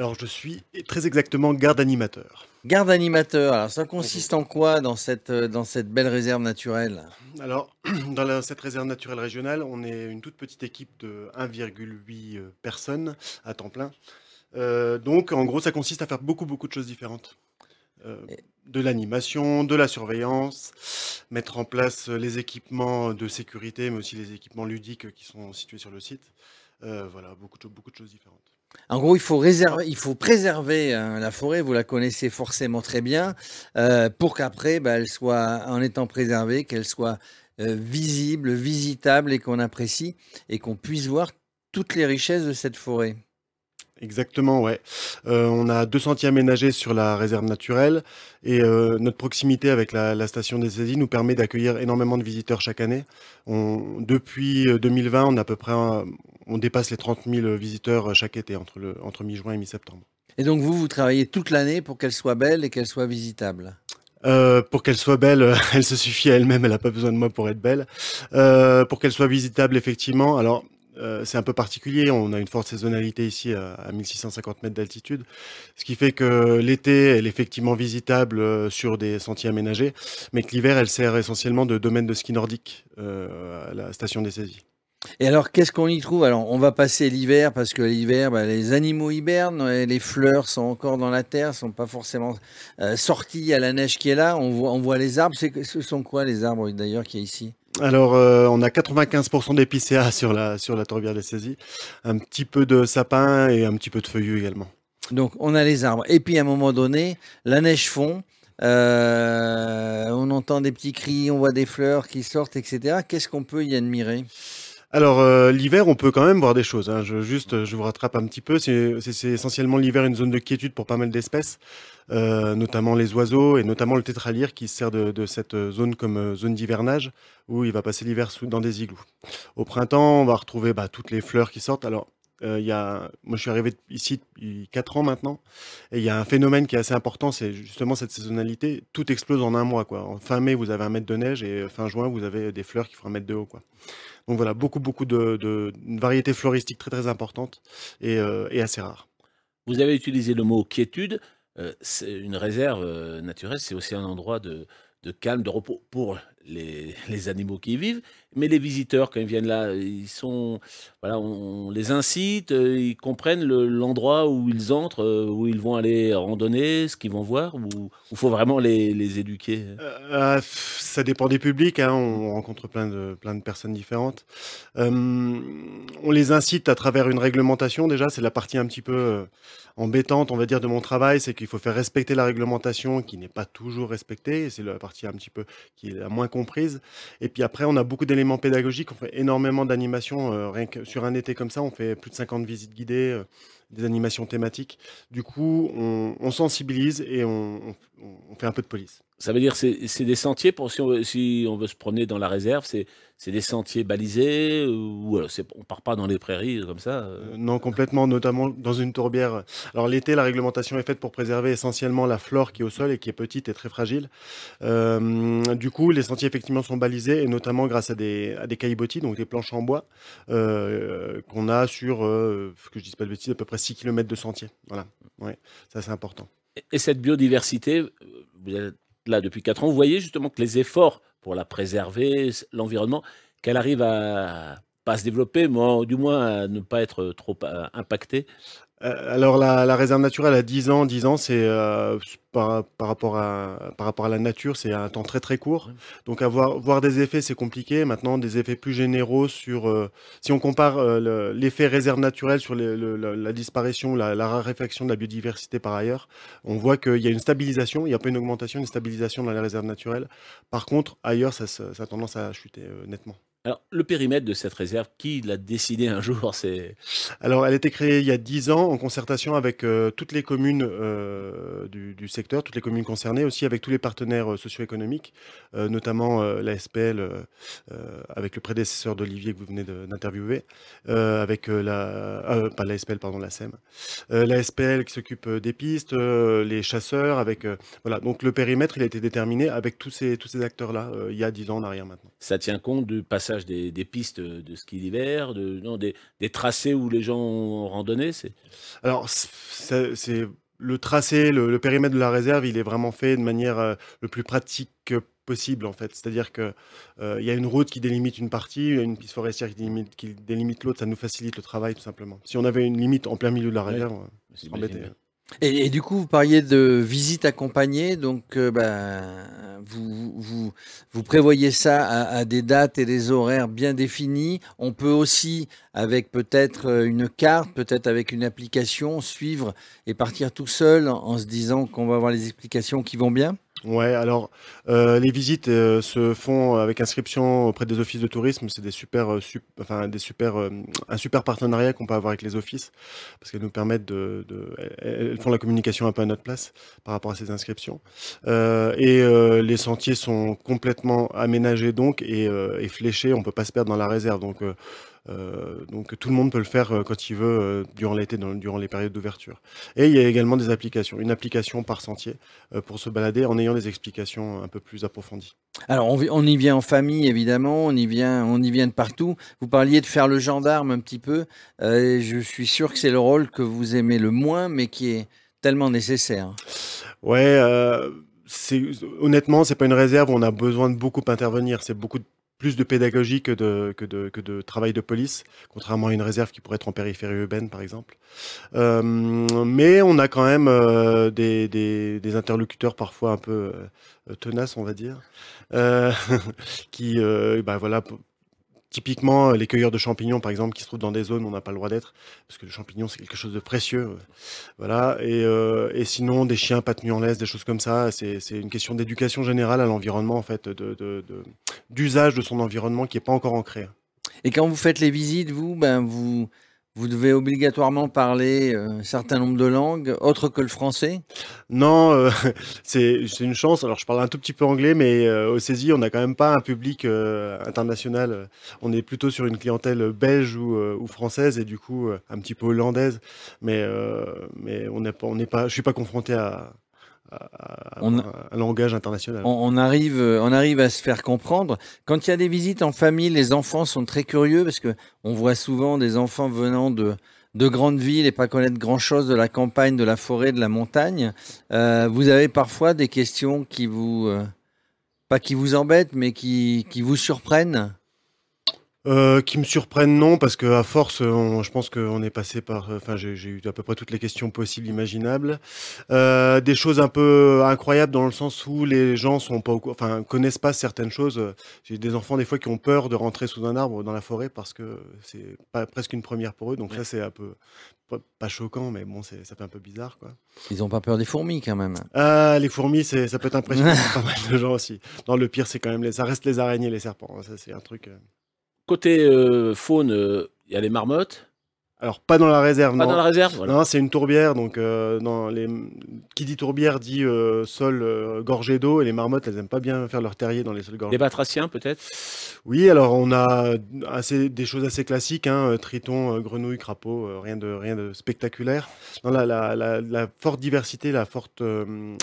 Alors, je suis très exactement garde animateur. Garde animateur, alors ça consiste en quoi dans cette, euh, dans cette belle réserve naturelle? Alors, dans la- cette réserve naturelle régionale, on est une toute petite équipe de 1,8 euh, personnes à temps plein. Euh, donc, en gros, ça consiste à faire beaucoup, beaucoup de choses différentes. Euh, de l'animation, de la surveillance, mettre en place les équipements de sécurité, mais aussi les équipements ludiques qui sont situés sur le site. Euh, voilà, beaucoup de, beaucoup de choses différentes. En gros, il faut, préserver hein, la forêt, vous la connaissez forcément très bien, euh, pour qu'après, bah, elle soit, en étant préservée, qu'elle soit euh, visible, visitable et qu'on apprécie et qu'on puisse voir toutes les richesses de cette forêt. Exactement, ouais. Euh, on a deux sentiers aménagés sur la réserve naturelle et euh, notre proximité avec la, la station des saisies nous permet d'accueillir énormément de visiteurs chaque année. On, depuis euh, 2020, on, a à peu près un- on dépasse les 30 000 visiteurs chaque été entre, le, entre mi-juin et mi-septembre. Et donc vous, vous travaillez toute l'année pour qu'elle soit belle et qu'elle soit visitable? Euh, pour qu'elle soit belle, euh, elle se suffit à elle-même, elle n'a pas besoin de moi pour être belle. Euh, pour qu'elle soit visitable, effectivement, alors euh, c'est un peu particulier, on a une forte saisonnalité ici à, à 1650 mètres d'altitude, ce qui fait que l'été, elle est effectivement visitable euh, sur des sentiers aménagés, mais que l'hiver, elle sert essentiellement de domaine de ski nordique euh, à la station des saisies. Et alors, qu'est-ce qu'on y trouve? Alors, on va passer l'hiver parce que l'hiver, bah, les animaux hibernent, les fleurs sont encore dans la terre, sont pas forcément euh, sorties à la neige qui est là. On voit, les arbres. C'est ce sont quoi les arbres d'ailleurs qui est ici? Alors, euh, on a 95% d'épicéas sur la, sur la tourbière des saisies, un petit peu de sapin et un petit peu de feuillus également. Donc, on a les arbres. Et puis, à un moment donné, la neige fond. euh, on entend des petits cris, on voit des fleurs qui sortent, etc. Qu'est-ce qu'on peut y admirer? Alors euh, l'hiver, on peut quand même voir des choses. hein. Je, juste, je vous rattrape un petit peu. C'est essentiellement l'hiver une zone de quiétude pour pas mal d'espèces, euh, notamment les oiseaux et notamment le tétralyre qui se sert de, de cette zone comme euh, zone d'hivernage où il va passer l'hiver dans des igloos. Au printemps, on va retrouver bah, toutes les fleurs qui sortent. Alors il y a, moi je suis arrivé ici depuis 4 ans maintenant et il y a un phénomène qui est assez important, c'est justement cette saisonnalité. Tout explose en un mois. Quoi. En fin mai, vous avez un mètre de neige et fin juin, vous avez des fleurs qui font un mètre de haut. Quoi. Donc voilà, beaucoup, beaucoup de, de une variété floristique très, très importante et, euh, et assez rare. Vous avez utilisé le mot quiétude. Euh, c'est une réserve euh, naturelle, c'est aussi un endroit de, de calme, de repos pour les, animaux qui y vivent. Mais les visiteurs, quand ils viennent là, ils sont, voilà, on, les incite, euh, ils comprennent le- l'endroit où ils entrent, euh, où ils vont aller randonner, ce qu'ils vont voir, ou il faut vraiment les, les éduquer. Euh, ça dépend des publics, hein, on rencontre plein de, plein de personnes différentes. On les incite à travers une réglementation, déjà, c'est la partie un petit peu embêtante, on va dire, de mon travail, c'est qu'il faut faire respecter la réglementation qui n'est pas toujours respectée, c'est la partie un petit peu qui est la moins comprise. Et puis après, on a beaucoup d'éléments pédagogiques, on fait énormément d'animations, euh, rien que sur un été comme ça, on fait plus de 50 visites guidées, euh, des animations thématiques. Du coup, on, sensibilise et on fait un peu de police. Ça veut dire c'est c'est des sentiers pour si on, veut- si on veut se promener dans la réserve, c'est c'est des sentiers balisés ou alors c'est on part pas dans les prairies comme ça. euh. Euh, non, complètement, notamment dans une tourbière. Alors l'été, la réglementation est faite pour préserver essentiellement la flore qui est au sol et qui est petite et très fragile. Euh, du coup, les sentiers effectivement sont balisés et notamment grâce à des, à des caillebotis, donc des planches en bois, euh, qu'on a sur, que je dise pas de bêtises, à peu près 6 km de sentiers. Voilà, ouais, ça c'est important. Et- Et cette biodiversité, vous êtes depuis 4 ans, vous voyez justement que les efforts pour la préserver, l'environnement, qu'elle arrive à pas se développer, mais du moins à ne pas être trop euh, impactée. Euh, alors la, la réserve naturelle à 10 ans, 10 ans, c'est euh, par, par, rapport à, par rapport à la nature, c'est un temps très très court. Donc avoir voir des effets, c'est compliqué. Maintenant, des effets plus généraux sur, euh, si on compare euh, le- l'effet réserve naturelle sur les- le- la, la disparition, la, la raréfaction de la biodiversité par ailleurs, on voit qu'il y a une stabilisation, il n'y a pas une augmentation, une stabilisation dans les réserves naturelles. Par contre, ailleurs, ça, a tendance à chuter euh, nettement. Alors, le périmètre de cette réserve, qui l'a décidé un jour C'est Alors, elle a été créée il y a 10 ans en concertation avec euh, toutes les communes euh, du, du secteur, toutes les communes concernées, aussi avec tous les partenaires euh, socio-économiques, notamment la SPL, avec le prédécesseur d'Olivier que vous venez de- d'interviewer, avec la... pas la SPL, pardon, la SEM. La SPL qui s'occupe des pistes, les chasseurs, avec... voilà, donc le périmètre, il a été déterminé avec tous ces, tous ces acteurs-là, il y a 10 ans en arrière maintenant. ça tient compte du passage des, des pistes de ski d'hiver, de, non, des, des tracés où les gens ont randonné c'est... Alors, c'est c'est- le tracé, le, le périmètre de la réserve, il est vraiment fait de manière euh, le plus pratique possible, en fait. C'est-à-dire que euh, il y a une route qui délimite une partie, une piste forestière qui délimite, qui délimite l'autre, ça nous facilite le travail, tout simplement. Si on avait une limite en plein milieu de la Ouais. réserve, on embêté. bien. Et, du coup, vous parliez de visite accompagnée, donc ben, vous, vous, vous prévoyez ça à, des dates et des horaires bien définis. On peut aussi, avec peut-être euh, une carte, peut-être avec une application, suivre et partir tout seul en se disant qu'on va avoir les explications qui vont bien. Ouais, alors euh, les visites euh, se font avec inscription auprès des offices de tourisme. C'est des super, euh, enfin des super, euh, un super partenariat qu'on peut avoir avec les offices parce qu'elles nous permettent de, de- elles elles font la communication un peu à notre place par rapport à ces inscriptions. Euh, et euh, les sentiers sont complètement aménagés donc et, euh, et fléchés. On peut pas se perdre dans la réserve. Donc euh, euh, donc tout le monde peut le faire euh, quand il veut euh, durant l'été, durant les périodes d'ouverture. Et il y a également des applications, une application par sentier pour se balader en ayant des explications un peu plus approfondies. Alors, on, y vient en famille, évidemment, on y vient, on y vient de partout. Vous parliez de faire le gendarme un petit peu. Je suis sûr que c'est le rôle que vous aimez le moins, mais qui est tellement nécessaire. Ouais, honnêtement, c'est pas une réserve où on a besoin de beaucoup intervenir. C'est beaucoup de- plus de pédagogie que de, que, de, que de travail de police, contrairement à une réserve qui pourrait être en périphérie urbaine, par exemple. Euh, mais on a quand même euh, des, des, interlocuteurs parfois un peu euh, tenaces, on va dire, qui, bah voilà, typiquement les cueilleurs de champignons, par exemple, qui se trouvent dans des zones où on n'a pas le droit d'être, parce que le champignon c'est quelque chose de précieux. euh, Voilà, et, euh, et sinon des chiens pas tenus en laisse, des choses comme ça. C'est une question d'éducation générale à l'environnement, en fait, d'usage de son environnement qui n'est pas encore ancré. Et quand vous faites les visites, vous, ben, vous, vous devez obligatoirement parler euh, un certain nombre de langues, autres que le français? Non, euh, c'est une chance. Alors, je parle un tout petit peu anglais, mais euh, au CESI, on n'a quand même pas un public euh, international. On est plutôt sur une clientèle belge ou, française, et du coup, un petit peu hollandaise. Mais, mais on on n'est pas, je suis pas confronté à, à, On- un langage international. On, on arrive, euh, on arrive à se faire comprendre. Quand il y a des visites en famille, les enfants sont très curieux parce que on voit souvent des enfants venant de, de grandes villes et pas connaître grand-chose de la campagne, de la forêt, de la montagne. Euh, vous avez parfois des questions qui vous, euh, pas qui vous embêtent, mais qui, qui vous surprennent. Euh, qui me surprennent, non, parce que à force, on- je pense qu'on est passé par. Enfin, j'ai eu à peu près toutes les questions possibles, imaginables. Euh, des choses un peu incroyables dans le sens où les gens sont pas, enfin, connaissent pas certaines choses. J'ai des enfants des fois qui ont peur de rentrer sous un arbre dans la forêt parce que c'est presque une première pour eux. Donc ça, c'est un peu pas, choquant, mais bon, ça fait un peu bizarre, quoi. Ils n'ont pas peur des fourmis quand même. Ah, les fourmis, ça peut être impressionnant pour pas mal de gens aussi. Non, le pire, c'est quand même les, ça reste les araignées, les serpents. Ça, c'est un truc. Côté euh, faune, euh, il y a les marmottes. Alors pas dans la réserve, Pas non. dans la réserve voilà. Non, c'est une tourbière, donc euh, dans les... qui dit tourbière dit euh, sol euh, gorgé d'eau, et les marmottes, elles aiment pas bien faire leur terrier dans les sols gorgés. Les batraciens, peut-être? Oui, alors on a assez, des choses assez classiques, hein, triton, grenouille, crapaud, rien, de, rien de spectaculaire. La, la, la, la forte diversité, la forte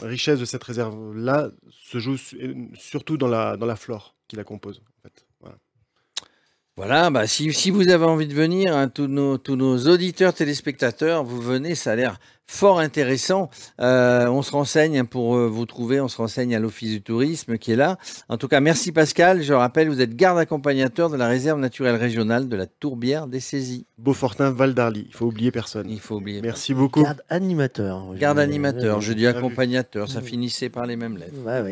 richesse de cette réserve-là se joue su- surtout dans la, dans la flore qui la compose. En fait. Voilà. Bah, si, si vous avez envie de venir, hein, tous, nos, tous nos auditeurs, téléspectateurs, vous venez, ça a l'air fort intéressant. Euh, on se renseigne hein, pour euh, vous trouver, on se renseigne à l'Office du tourisme qui est là. En tout cas, merci Pascal. Je rappelle, vous êtes garde accompagnateur de la réserve naturelle régionale de la Tourbière des Saisies. Beaufortin, Val d'Arly, il faut oublier personne. Il faut oublier. Merci beaucoup. Garde animateur. Garde Je- animateur, je dis accompagnateur, ça finissait par les mêmes lettres. Ouais, ouais.